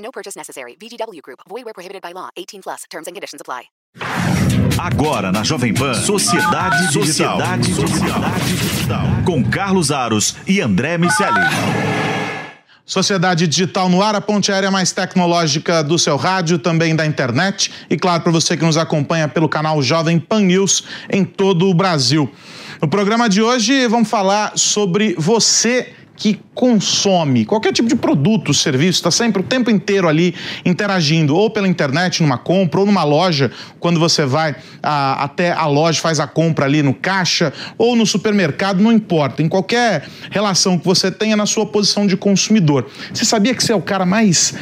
No purchase necessary. VGW Group. Void where prohibited by law. 18 plus. Terms and conditions apply. Agora na Jovem Pan, Sociedade Digital. Sociedade Sociedade Digital. Com Carlos Aros e André Miceli. Sociedade Digital no ar, a ponte aérea mais tecnológica do seu rádio, também da internet. E claro, para você que nos acompanha pelo canal Jovem Pan News em todo o Brasil. No programa de hoje, vamos falar sobre você que consome qualquer tipo de produto, serviço, está sempre o tempo inteiro ali interagindo, ou pela internet, numa compra, ou numa loja, quando você vai a, até a loja, faz a compra ali no caixa, ou no supermercado, não importa. Em qualquer relação que você tenha na sua posição de consumidor. Você sabia que você é o cara mais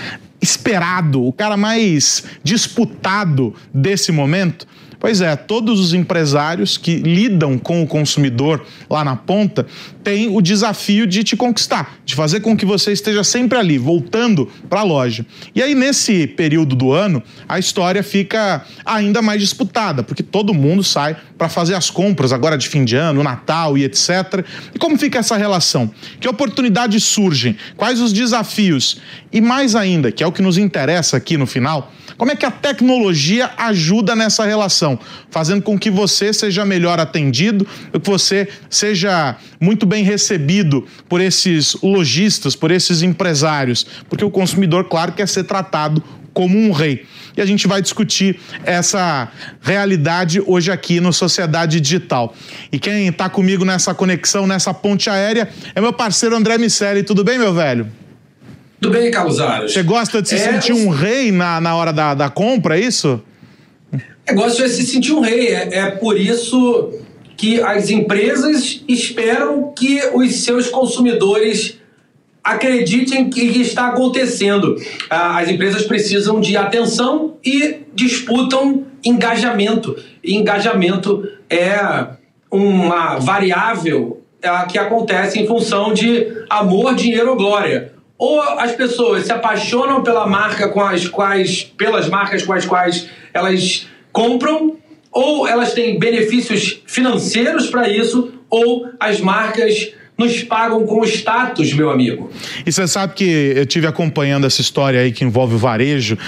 esperado, o cara mais disputado desse momento? Pois é, todos os empresários que lidam com o consumidor lá na ponta têm o desafio de te conquistar, de fazer com que você esteja sempre ali, voltando para a loja. E aí, nesse período do ano, a história fica ainda mais disputada, porque todo mundo sai para fazer as compras agora de fim de ano, Natal e etc. E como fica essa relação? Que oportunidades surgem? Quais os desafios? E mais ainda, que é o que nos interessa aqui no final, como é que a tecnologia ajuda nessa relação, fazendo com que você seja melhor atendido, que você seja muito bem recebido por esses lojistas, por esses empresários, porque o consumidor, claro, quer ser tratado como um rei. E a gente vai discutir essa realidade hoje aqui no Sociedade Digital. E quem está comigo nessa conexão, nessa ponte aérea, é meu parceiro André Miceli. Tudo bem, meu velho? Tudo bem, Carlos Aros. Você gosta de se é, sentir um rei na, na hora da, da compra, é isso? Eu gosto de se sentir um rei. É, é por isso que as empresas esperam que os seus consumidores acreditem que está acontecendo. Ah, as empresas precisam de atenção e disputam engajamento. E engajamento é uma variável ah, que acontece em função de amor, dinheiro ou glória ou as pessoas se apaixonam pela marca com as quais, pelas marcas com as quais elas compram, ou elas têm benefícios financeiros para isso, ou as marcas nos pagam com status, meu amigo. E você sabe que eu tive acompanhando essa história aí que envolve o varejo,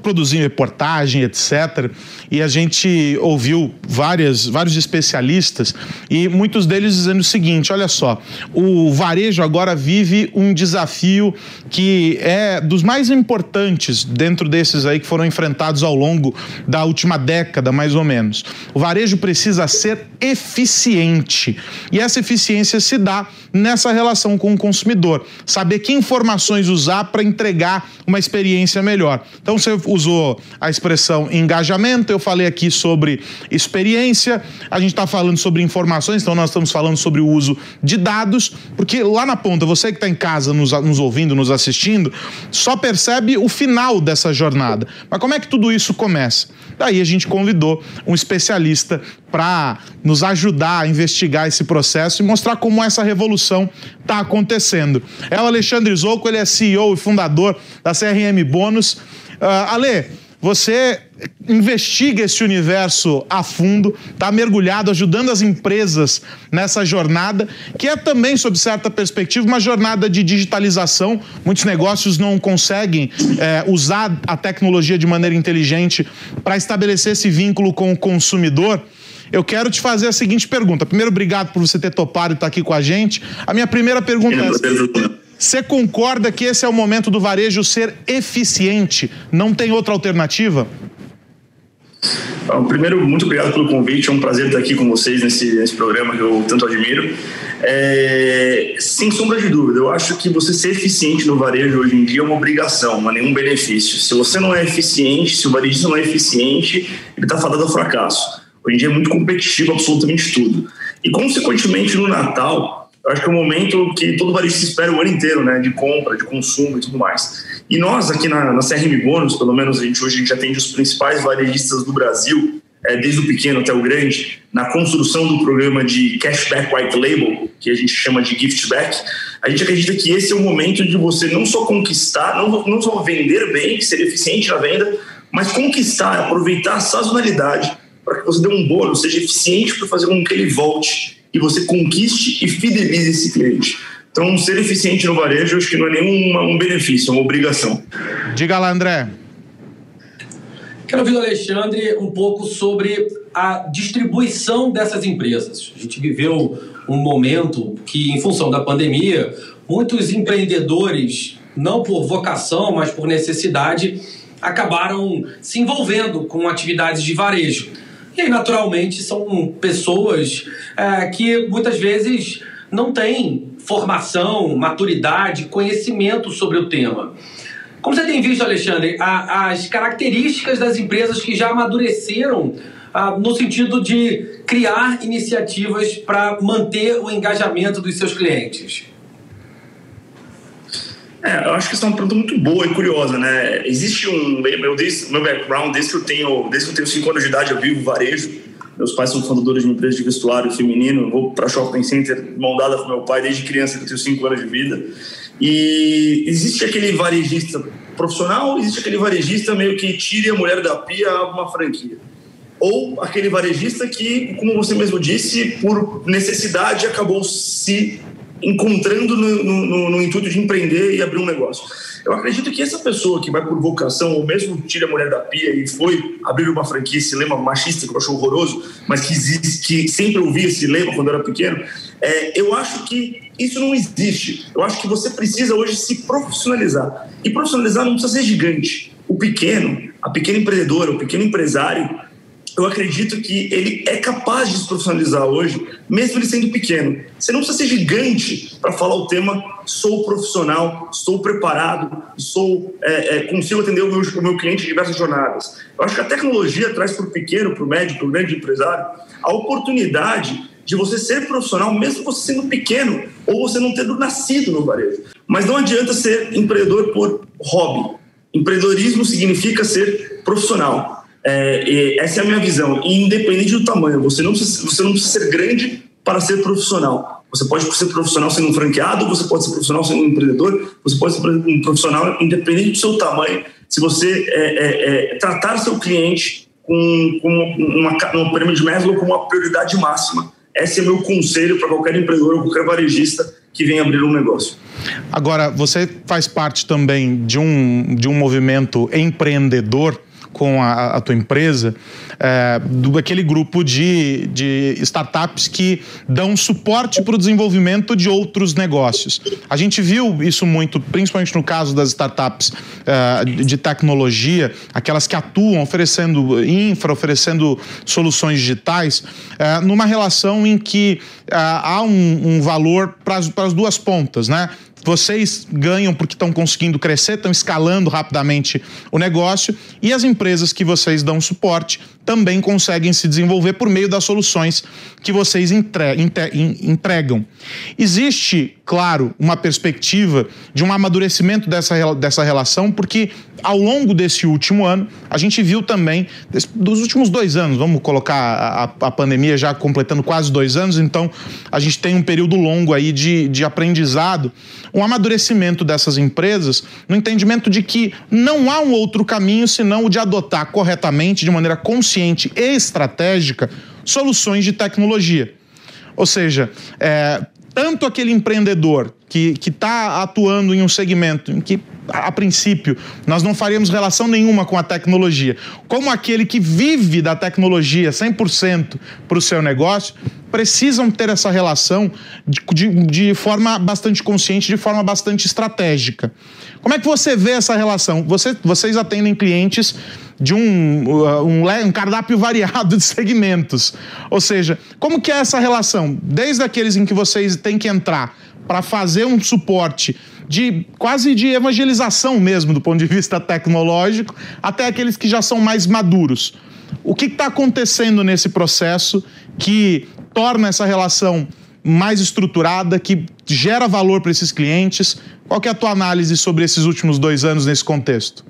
produzir reportagem, etc. E a gente ouviu várias, vários especialistas e muitos deles dizendo o seguinte: olha só, o varejo agora vive um desafio que é dos mais importantes dentro desses aí que foram enfrentados ao longo da última década, mais ou menos. O varejo precisa ser eficiente. E essa eficiência se dá nessa relação com o consumidor. Saber que informações usar para entregar uma experiência melhor. Então você usou a expressão engajamento, eu falei aqui sobre experiência, a gente está falando sobre informações, então nós estamos falando sobre o uso de dados, porque lá na ponta, você que está em casa nos, nos ouvindo, nos assistindo, só percebe o final dessa jornada. Mas como é que tudo isso começa? Daí a gente convidou um especialista para nos ajudar a investigar esse processo e mostrar como essa revolução está acontecendo. É o Alexandre Zouco, ele é CEO e fundador da CRM Bônus. Uh, Ale, você investiga esse universo a fundo, está mergulhado, ajudando as empresas nessa jornada, que é também, sob certa perspectiva, uma jornada de digitalização. Muitos negócios não conseguem é, usar a tecnologia de maneira inteligente para estabelecer esse vínculo com o consumidor. Eu quero te fazer a seguinte pergunta. Primeiro, obrigado por você ter topado e estar tá aqui com a gente. A minha primeira pergunta é. Você concorda que esse é o momento do varejo ser eficiente? Não tem outra alternativa? Bom, primeiro, muito obrigado pelo convite. É um prazer estar aqui com vocês nesse, nesse programa que eu tanto admiro. É, sem sombra de dúvida, eu acho que você ser eficiente no varejo hoje em dia é uma obrigação, não é nenhum benefício. Se você não é eficiente, se o varejista não é eficiente, ele está fadado ao fracasso. Hoje em dia é muito competitivo absolutamente tudo. E consequentemente no Natal, eu acho que é um momento que todo varejista espera o ano inteiro, né? De compra, de consumo e tudo mais. E nós aqui na, na CRM Bônus, pelo menos a gente hoje a gente atende os principais varejistas do Brasil, é, desde o pequeno até o grande, na construção do programa de cashback white label, que a gente chama de giftback, a gente acredita que esse é o momento de você não só conquistar, não, não só vender bem, ser eficiente na venda, mas conquistar, aproveitar a sazonalidade para que você dê um bônus, seja eficiente para fazer com que ele volte e você conquiste e fidelize esse cliente. Então, ser eficiente no varejo, acho que não é nenhum um benefício, é uma obrigação. Diga lá, André. Quero ouvir do Alexandre um pouco sobre a distribuição dessas empresas. A gente viveu um momento que, em função da pandemia, muitos empreendedores, não por vocação, mas por necessidade, acabaram se envolvendo com atividades de varejo. E aí, naturalmente, são pessoas é, que muitas vezes não têm formação, maturidade, conhecimento sobre o tema. Como você tem visto, Alexandre, a, as características das empresas que já amadureceram a, no sentido de criar iniciativas para manter o engajamento dos seus clientes? É, eu acho que isso é uma pergunta muito boa e curiosa, né? Existe um meu, meu background desde que eu tenho desde que eu tenho cinco anos de idade eu vivo varejo. Meus pais são fundadores de uma empresa de vestuário feminino. Eu vou para shopping center moldada com meu pai desde criança que eu tenho cinco anos de vida. E existe aquele varejista profissional, existe aquele varejista meio que tire a mulher da pia uma franquia. Ou aquele varejista que, como você mesmo disse, por necessidade acabou se encontrando no, no, no, intuito de empreender e abrir um negócio. Eu acredito que essa pessoa que vai por vocação, ou mesmo tira a mulher da pia e foi abrir uma franquia, esse lema machista que eu acho horroroso, mas que, existe, que sempre ouvi esse lema quando eu era pequeno, é, eu acho que isso não existe. Eu acho que você precisa hoje se profissionalizar. E profissionalizar não precisa ser gigante. O pequeno, a pequena empreendedora, o pequeno empresário, eu acredito que ele é capaz de se profissionalizar hoje, mesmo ele sendo pequeno. Você não precisa ser gigante para falar o tema sou profissional, estou preparado, sou, é, é, consigo atender o meu, o meu cliente em diversas jornadas. Eu acho que a tecnologia traz para o pequeno, para o médio, para o grande empresário, a oportunidade de você ser profissional, mesmo você sendo pequeno ou você não tendo nascido no varejo. Mas não adianta ser empreendedor por hobby. Empreendedorismo significa ser profissional. É, essa é a minha visão. E independente do tamanho, você não, precisa, você não precisa ser grande para ser profissional. Você pode ser profissional sendo um franqueado, você pode ser profissional sendo um empreendedor, você pode ser um profissional independente do seu tamanho. Se você é, é, é, tratar seu cliente com, com uma, uma de Maslow como uma prioridade máxima. Esse é meu conselho para qualquer empreendedor ou qualquer varejista que venha abrir um negócio. Agora, você faz parte também de um, de um movimento empreendedor com a, a tua empresa, é, do aquele grupo de, de startups que dão suporte para o desenvolvimento de outros negócios. A gente viu isso muito, principalmente no caso das startups é, de tecnologia, aquelas que atuam oferecendo infra, oferecendo soluções digitais, é, numa relação em que é, há um, um valor para as duas pontas, né? Vocês ganham porque estão conseguindo crescer, estão escalando rapidamente o negócio e as empresas que vocês dão suporte também conseguem se desenvolver por meio das soluções que vocês entre, entregam. Existe, claro, uma perspectiva de um amadurecimento dessa, dessa relação, porque ao longo desse último ano, a gente viu também, dos últimos dois anos, vamos colocar a, a pandemia já completando quase dois anos, então a gente tem um período longo aí de, de aprendizado, um amadurecimento dessas empresas no entendimento de que não há um outro caminho senão o de adotar corretamente, de maneira consciente, e estratégica soluções de tecnologia. Ou seja, é, tanto aquele empreendedor que está atuando em um segmento em que, a, princípio, nós não faríamos relação nenhuma com a tecnologia, como aquele que vive da tecnologia 100% para o seu negócio, precisam ter essa relação de, de, de, forma bastante consciente, de forma bastante estratégica. Como é que você vê essa relação? Você, vocês atendem clientes de um, uh, um, um, cardápio variado de segmentos. Ou seja, como que é essa relação? Desde aqueles em que vocês têm que entrar para fazer um suporte de quase de evangelização mesmo do ponto de vista tecnológico, até aqueles que já são mais maduros. O que está acontecendo nesse processo que torna essa relação mais estruturada, que gera valor para esses clientes? Qual é a tua análise sobre esses últimos dois anos nesse contexto?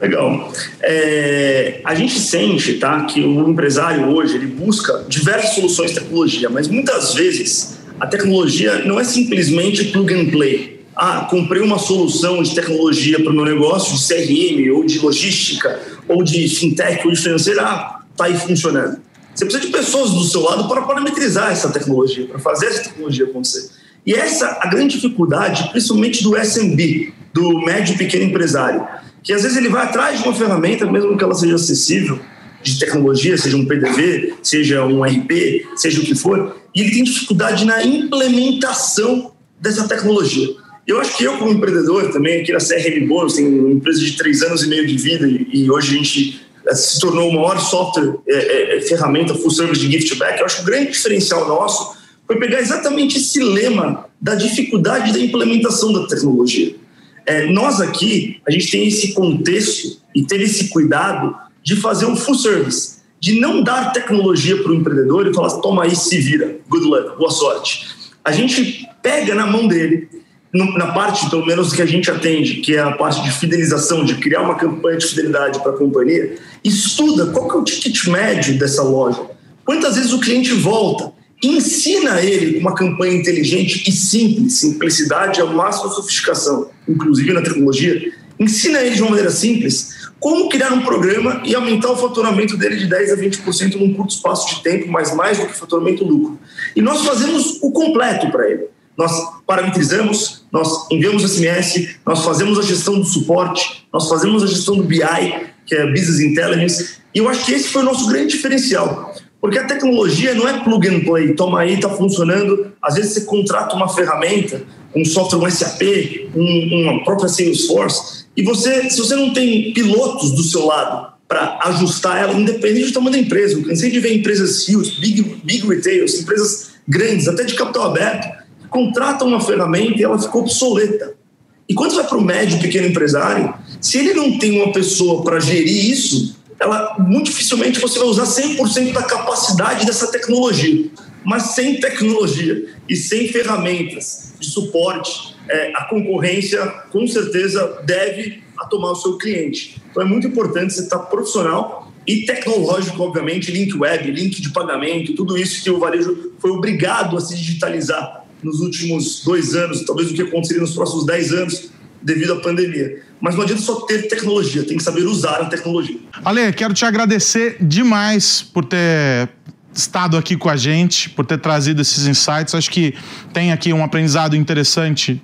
Legal. É, a gente sente tá, que o empresário hoje ele busca diversas soluções de tecnologia, mas muitas vezes a tecnologia não é simplesmente plug and play. Ah, comprei uma solução de tecnologia para o meu negócio, de CRM, ou de logística, ou de fintech, ou de financeira, ah, está aí funcionando. Você precisa de pessoas do seu lado para parametrizar essa tecnologia, para fazer essa tecnologia acontecer. E essa a grande dificuldade, principalmente do SMB, do médio e pequeno empresário que às vezes ele vai atrás de uma ferramenta, mesmo que ela seja acessível, de tecnologia, seja um PDV, seja um RP, seja o que for, e ele tem dificuldade na implementação dessa tecnologia. Eu acho que eu, como empreendedor também, aqui na CRM Bônus, tem uma empresa de três anos e meio de vida e, hoje a gente eh, se tornou o maior software, é, é, ferramenta full service de gift back. Eu acho que o grande diferencial nosso foi pegar exatamente esse lema da dificuldade da implementação da tecnologia. É, nós aqui, a gente tem esse contexto e ter esse cuidado de fazer um full service, de não dar tecnologia para o empreendedor e falar, toma aí, se vira, good luck, boa sorte. A gente pega na mão dele, na parte, pelo menos, que a gente atende, que é a parte de fidelização, de criar uma campanha de fidelidade para a companhia, estuda qual que é o ticket médio dessa loja. Quantas vezes o cliente volta? ensina ele uma campanha inteligente e simples, simplicidade é o máximo sofisticação, inclusive na tecnologia, ensina ele de uma maneira simples como criar um programa e aumentar o faturamento dele de 10 a 20% num curto espaço de tempo, mas mais do que faturamento lucro. E nós fazemos o completo para ele. Nós parametrizamos, nós enviamos SMS, nós fazemos a gestão do suporte, nós fazemos a gestão do BI, que é Business Intelligence, e eu acho que esse foi o nosso grande diferencial. Porque a tecnologia não é plug and play, toma aí, está funcionando. Às vezes você contrata uma ferramenta, um software, um SAP, um, uma própria Salesforce, e você, se você não tem pilotos do seu lado para ajustar ela, independente do tamanho da empresa, eu cansei de ver empresas huge, big, big empresas grandes, até de capital aberto, contratam uma ferramenta e ela ficou obsoleta. E quando vai para o médio pequeno empresário, se ele não tem uma pessoa para gerir isso, ela muito dificilmente você vai usar 100% da capacidade dessa tecnologia. Mas sem tecnologia e sem ferramentas de suporte, é, a concorrência com certeza deve a tomar o seu cliente. Então é muito importante você estar profissional e tecnológico, obviamente, link web, link de pagamento, tudo isso que o varejo foi obrigado a se digitalizar nos últimos dois anos, talvez o que aconteceria nos próximos dez anos devido à pandemia. Mas não adianta só ter tecnologia, tem que saber usar a tecnologia. Ale, quero te agradecer demais por ter estado aqui com a gente, por ter trazido esses insights. Acho que tem aqui um aprendizado interessante.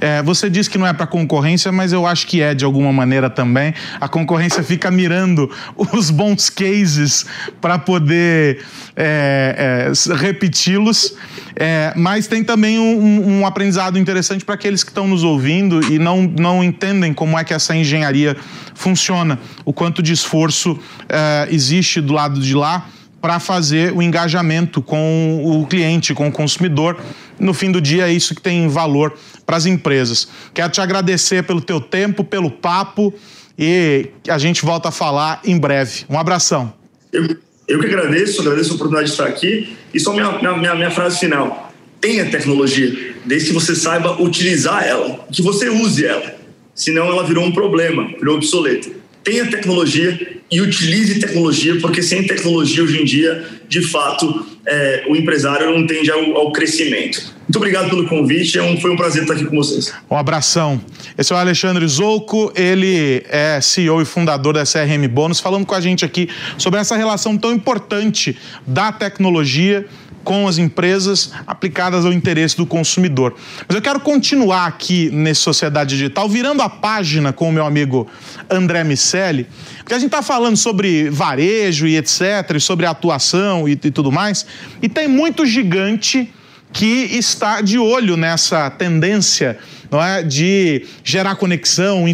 É, você disse que não é para concorrência, mas eu acho que é de alguma maneira também. A concorrência fica mirando os bons cases para poder é, é, repeti-los. É, mas tem também um, um aprendizado interessante para aqueles que estão nos ouvindo e não, não entendem como é que essa engenharia funciona, o quanto de esforço é, existe do lado de lá para fazer o engajamento com o cliente, com o consumidor. No fim do dia, é isso que tem valor para as empresas. Quero te agradecer pelo teu tempo, pelo papo e a gente volta a falar em breve. Um abração. Eu, eu que agradeço, agradeço a oportunidade de estar aqui. E só minha, minha, minha frase final. Tenha tecnologia, desde que você saiba utilizar ela, que você use ela. Senão ela virou um problema, virou obsoleta tenha tecnologia e utilize tecnologia, porque sem tecnologia hoje em dia, de fato, é, o empresário não tende ao, ao, crescimento. Muito obrigado pelo convite, é um, foi um prazer estar aqui com vocês. Um abração. Esse é o Alexandre Zouco, ele é CEO e fundador da CRM Bônus, falando com a gente aqui sobre essa relação tão importante da tecnologia com as empresas aplicadas ao interesse do consumidor. Mas eu quero continuar aqui nesse Sociedade Digital, virando a página com o meu amigo André Miceli, porque a gente está falando sobre varejo e etc., e sobre atuação e, e tudo mais, e tem muito gigante que está de olho nessa tendência não é, de gerar conexão,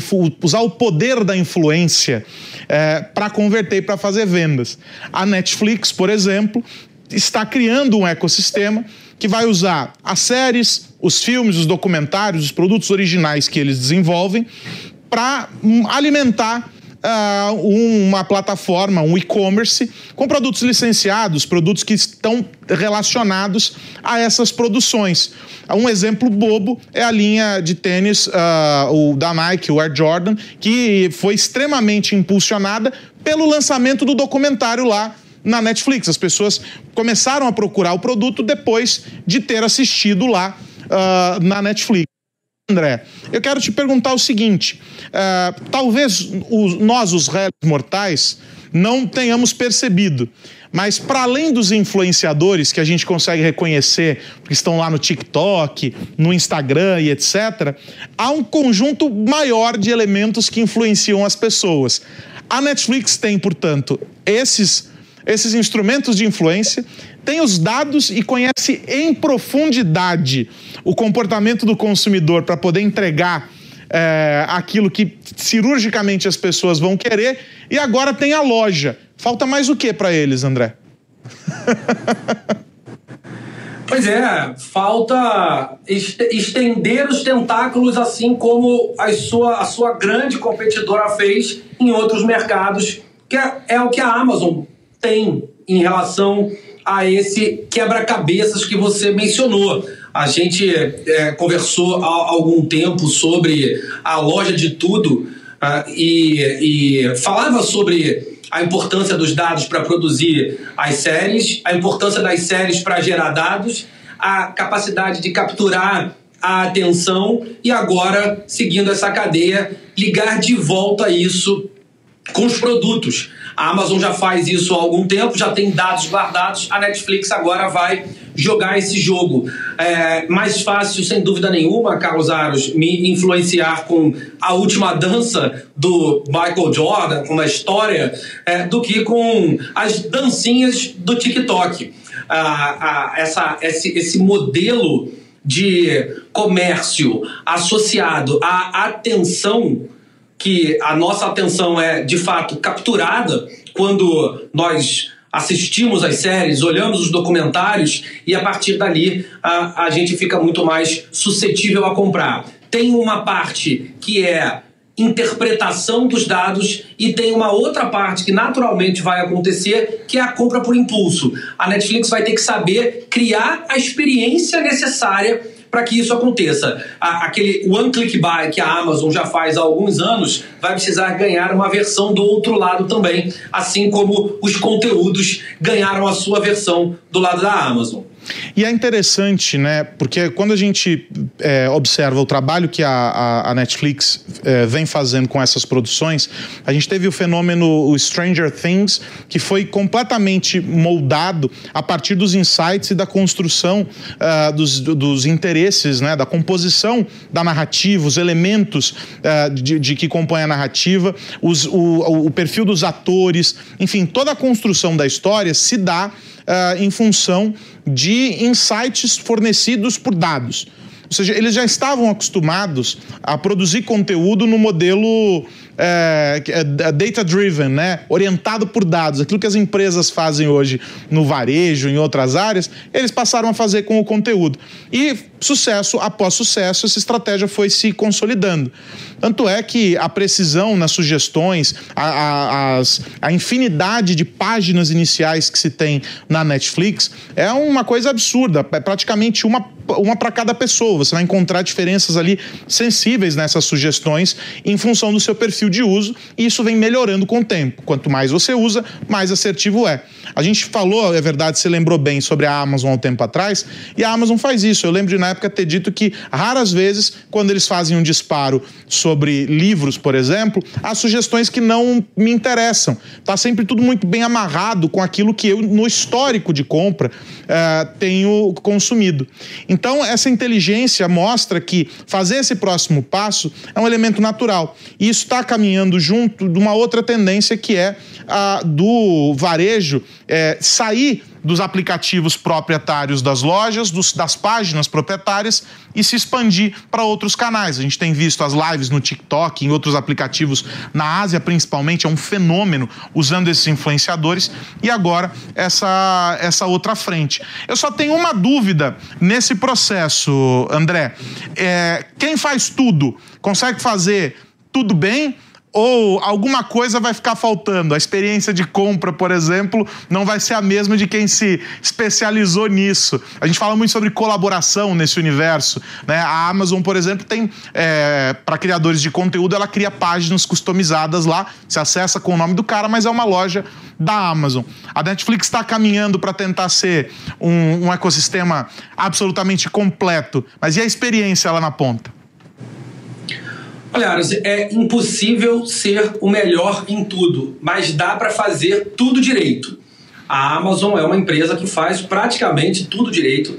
usar o poder da influência é, para converter e para fazer vendas. A Netflix, por exemplo, está criando um ecossistema que vai usar as séries, os filmes, os documentários, os produtos originais que eles desenvolvem para hum, alimentar uh, uma plataforma, um e-commerce, com produtos licenciados, produtos que estão relacionados a essas produções. Um exemplo bobo é a linha de tênis uh, o da Nike, o Air Jordan, que foi extremamente impulsionada pelo lançamento do documentário lá na Netflix. As pessoas começaram a procurar o produto depois de ter assistido lá uh, na Netflix. André, eu quero te perguntar o seguinte: uh, talvez os, nós, os réis mortais, não tenhamos percebido, mas para além dos influenciadores que a gente consegue reconhecer, que estão lá no TikTok, no Instagram e etc., há um conjunto maior de elementos que influenciam as pessoas. A Netflix tem, portanto, esses, esses instrumentos de influência, tem os dados e conhece em profundidade o comportamento do consumidor para poder entregar é, aquilo que cirurgicamente as pessoas vão querer, e agora tem a loja. Falta mais o que para eles, André? Pois é, falta estender os tentáculos assim como a sua, a sua grande competidora fez em outros mercados, que é, é o que a Amazon tem em relação a esse quebra-cabeças que você mencionou. A gente é, conversou há algum tempo sobre a loja de tudo uh, e, e falava sobre a importância dos dados para produzir as séries, a importância das séries para gerar dados, a capacidade de capturar a atenção e agora, seguindo essa cadeia, ligar de volta isso com os produtos. A Amazon já faz isso há algum tempo, já tem dados guardados. A Netflix agora vai jogar esse jogo. É mais fácil, sem dúvida nenhuma, Carlos Aros, me influenciar com a última dança do Michael Jordan, com uma história, é, do que com as dancinhas do TikTok. Ah, ah, essa, esse, esse modelo de comércio associado à atenção que a nossa atenção é de fato capturada quando nós assistimos às séries, olhamos os documentários e a partir dali a, a gente fica muito mais suscetível a comprar. Tem uma parte que é interpretação dos dados e tem uma outra parte que naturalmente vai acontecer, que é a compra por impulso. A Netflix vai ter que saber criar a experiência necessária para que isso aconteça. A, aquele one click buy que a Amazon já faz há alguns anos vai precisar ganhar uma versão do outro lado também, assim como os conteúdos ganharam a sua versão do lado da Amazon. E é interessante, né? Porque quando a gente é, observa o trabalho que a, a, a Netflix é, vem fazendo com essas produções, a gente teve o fenômeno o Stranger Things, que foi completamente moldado a partir dos insights e da construção uh, dos, dos interesses, né? Da composição da narrativa, os elementos uh, de, de, que compõem a narrativa, os, o, o perfil dos atores, enfim, toda a construção da história se dá uh, em função de insights fornecidos por dados. Ou seja, eles já estavam acostumados a produzir conteúdo no modelo é, é, é data-driven, né? orientado por dados. Aquilo que as empresas fazem hoje no varejo, em outras áreas, eles passaram a fazer com o conteúdo. E sucesso após sucesso, essa estratégia foi se consolidando. Tanto é que a precisão nas sugestões, a, a, as, a infinidade de páginas iniciais que se tem na Netflix é uma coisa absurda. É praticamente uma, uma para cada pessoa. Você vai encontrar diferenças ali sensíveis nessas sugestões em função do seu perfil de uso e isso vem melhorando com o tempo. Quanto mais você usa, mais assertivo é. A gente falou, é verdade, você lembrou bem sobre a Amazon há um tempo atrás, e a Amazon faz isso. Eu lembro de na época ter dito que raras vezes, quando eles fazem um disparo sobre livros, por exemplo, há sugestões que não me interessam. Tá sempre tudo muito bem amarrado com aquilo que eu, no histórico de compra, uh, tenho consumido. Então, essa inteligência mostra que fazer esse próximo passo é um elemento natural. E isso está caminhando junto de uma outra tendência que é a do varejo é, sair dos aplicativos proprietários das lojas, dos, das páginas proprietárias e se expandir para outros canais. A gente tem visto as lives no TikTok, em outros aplicativos na Ásia, principalmente, é um fenômeno usando esses influenciadores e agora essa, essa outra frente. Eu só tenho uma dúvida nesse processo, André. É, quem faz tudo consegue fazer tudo bem? Ou alguma coisa vai ficar faltando. A experiência de compra, por exemplo, não vai ser a mesma de quem se especializou nisso. A gente fala muito sobre colaboração nesse universo. Né? A Amazon, por exemplo, tem é, para criadores de conteúdo, ela cria páginas customizadas lá. Se acessa com o nome do cara, mas é uma loja da Amazon. A Netflix está caminhando para tentar ser um, um ecossistema absolutamente completo. Mas e a experiência lá na ponta? Olha, é impossível ser o melhor em tudo, mas dá para fazer tudo direito. A Amazon é uma empresa que faz praticamente tudo direito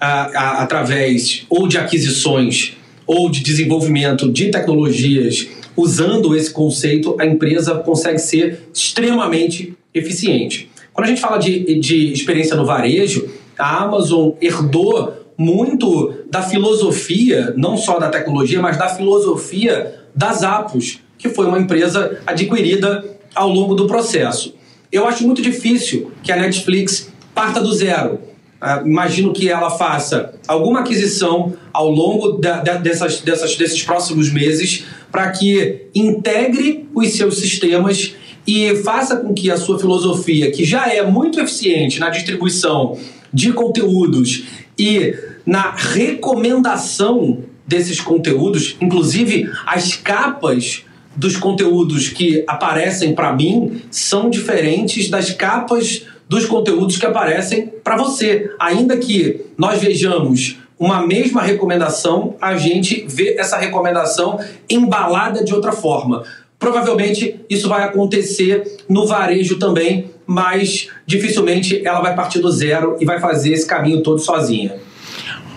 a, a, através ou de aquisições ou de desenvolvimento de tecnologias. Usando esse conceito, a empresa consegue ser extremamente eficiente. Quando a gente fala de, de experiência no varejo, a Amazon herdou muito da filosofia, não só da tecnologia, mas da filosofia da Zappos, que foi uma empresa adquirida ao longo do processo. Eu acho muito difícil que a Netflix parta do zero. Uh, imagino que ela faça alguma aquisição ao longo da, da, dessas, dessas, desses próximos meses para que integre os seus sistemas e faça com que a sua filosofia, que já é muito eficiente na distribuição de conteúdos e na recomendação desses conteúdos, inclusive as capas dos conteúdos que aparecem para mim são diferentes das capas dos conteúdos que aparecem para você. Ainda que nós vejamos uma mesma recomendação, a gente vê essa recomendação embalada de outra forma. Provavelmente isso vai acontecer no varejo também, mas dificilmente ela vai partir do zero e vai fazer esse caminho todo sozinha.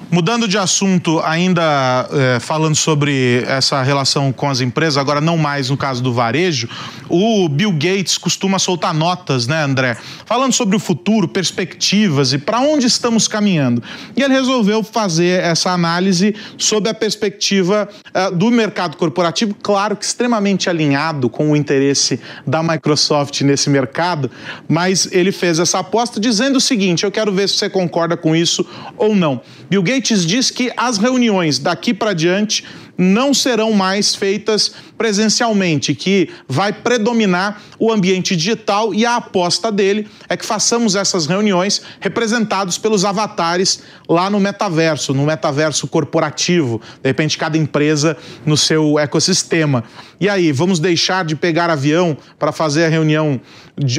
Mudando de assunto, ainda é, falando sobre essa relação com as empresas, agora não mais no caso do varejo, o Bill Gates costuma soltar notas, né, André? Falando sobre o futuro, perspectivas e para onde estamos caminhando. E ele resolveu fazer essa análise sob a perspectiva uh, do mercado corporativo, claro que extremamente alinhado com o interesse da Microsoft nesse mercado, mas ele fez essa aposta dizendo o seguinte: eu quero ver se você concorda com isso ou não. Bill Gates diz que as reuniões daqui para diante não serão mais feitas presencialmente, que vai predominar o ambiente digital e a aposta dele é que façamos essas reuniões representados pelos avatares lá no metaverso, no metaverso corporativo, de repente cada empresa no seu ecossistema. E aí, vamos deixar de pegar avião para fazer a reunião,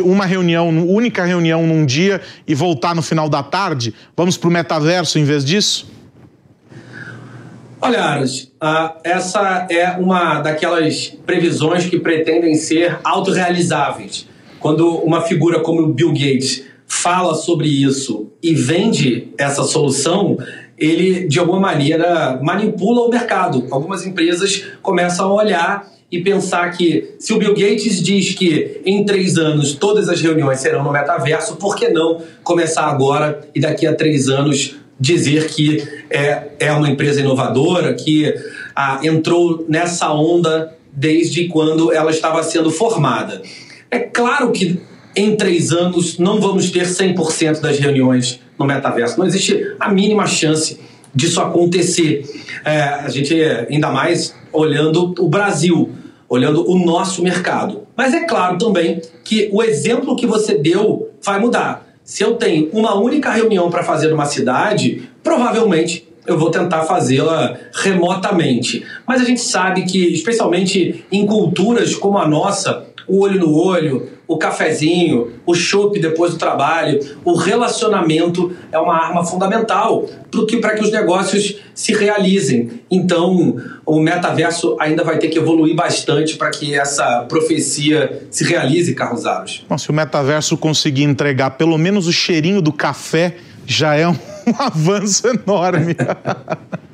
uma reunião, única reunião num dia e voltar no final da tarde? Vamos para o metaverso em vez disso? Olha, Aras, essa é uma daquelas previsões que pretendem ser autorrealizáveis. Quando uma figura como o Bill Gates fala sobre isso e vende essa solução, ele de alguma maneira manipula o mercado. Algumas empresas começam a olhar e pensar que se o Bill Gates diz que em três anos todas as reuniões serão no metaverso, por que não começar agora e daqui a três anos dizer que é, é uma empresa inovadora, que ah, entrou nessa onda desde quando ela estava sendo formada. É claro que em três anos não vamos ter 100% das reuniões no metaverso. Não existe a mínima chance disso acontecer. É, a gente, ainda mais olhando o Brasil, olhando o nosso mercado. Mas é claro também que o exemplo que você deu vai mudar. Se eu tenho uma única reunião para fazer numa cidade, provavelmente eu vou tentar fazê-la remotamente. Mas a gente sabe que, especialmente em culturas como a nossa, o olho no olho, o cafezinho, o chopp depois do trabalho, o relacionamento é uma arma fundamental para que os negócios se realizem. Então, o metaverso ainda vai ter que evoluir bastante para que essa profecia se realize, Carlos Aros. Bom, se o metaverso conseguir entregar pelo menos o cheirinho do café, já é um avanço enorme.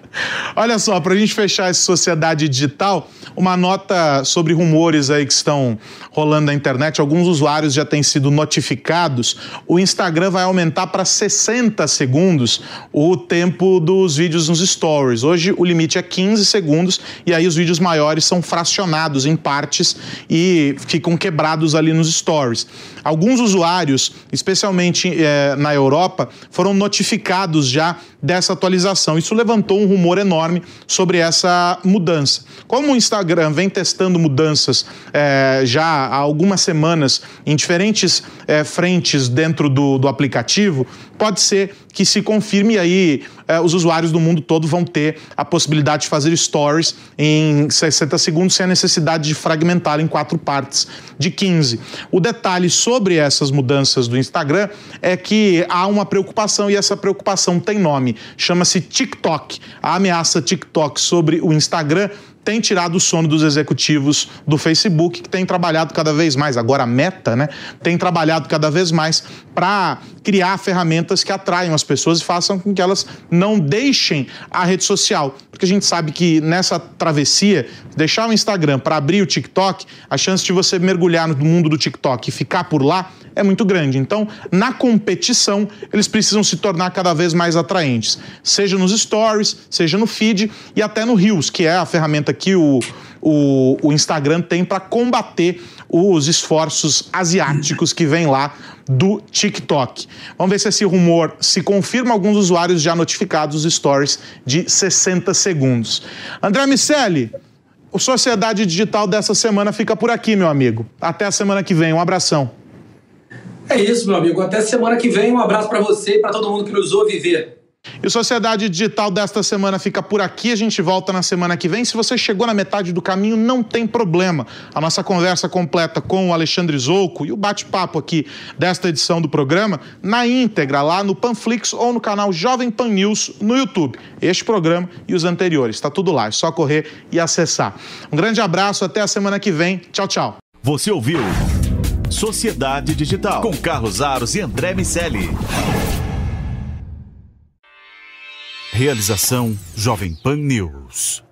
Olha só, para a gente fechar essa sociedade digital, uma nota sobre rumores aí que estão rolando na internet. Alguns usuários já têm sido notificados. O Instagram vai aumentar para 60 segundos o tempo dos vídeos nos stories. Hoje o limite é 15 segundos e aí os vídeos maiores são fracionados em partes e ficam quebrados ali nos stories. Alguns usuários, especialmente eh, na Europa, foram notificados já dessa atualização. Isso levantou um rumor enorme sobre essa mudança. Como o Instagram vem testando mudanças é, já há algumas semanas em diferentes é, frentes dentro do, do aplicativo, pode ser que se confirme aí eh, os usuários do mundo todo vão ter a possibilidade de fazer stories em 60 segundos sem a necessidade de fragmentar em quatro partes de 15. O detalhe sobre essas mudanças do Instagram é que há uma preocupação e essa preocupação tem nome, chama-se TikTok. A ameaça TikTok sobre o Instagram tem tirado o sono dos executivos do Facebook, que tem trabalhado cada vez mais, agora a Meta, né? Tem trabalhado cada vez mais para criar ferramentas que atraiam as pessoas e façam com que elas não deixem a rede social. Porque a gente sabe que nessa travessia, deixar o Instagram para abrir o TikTok, a chance de você mergulhar no mundo do TikTok e ficar por lá é muito grande. Então, na competição, eles precisam se tornar cada vez mais atraentes, seja nos stories, seja no feed e até no Reels, que é a ferramenta que o, o, o Instagram tem para combater os esforços asiáticos que vêm lá do TikTok. Vamos ver se esse rumor se confirma. Alguns usuários já notificados os stories de 60 segundos. André Miceli, o Sociedade Digital dessa semana fica por aqui, meu amigo. Até a semana que vem. Um abração. É isso, meu amigo. Até semana que vem. Um abraço para você e para todo mundo que nos ouve ver. E o Sociedade Digital desta semana fica por aqui. A gente volta na semana que vem. Se você chegou na metade do caminho, não tem problema. A nossa conversa completa com o Alexandre Zouco e o bate-papo aqui desta edição do programa na íntegra lá no Panflix ou no canal Jovem Pan News no YouTube. Este programa e os anteriores. Está tudo lá. É só correr e acessar. Um grande abraço. Até a semana que vem. Tchau, tchau. Você ouviu Sociedade Digital com Carlos Aros e André Miceli. Realização Jovem Pan News.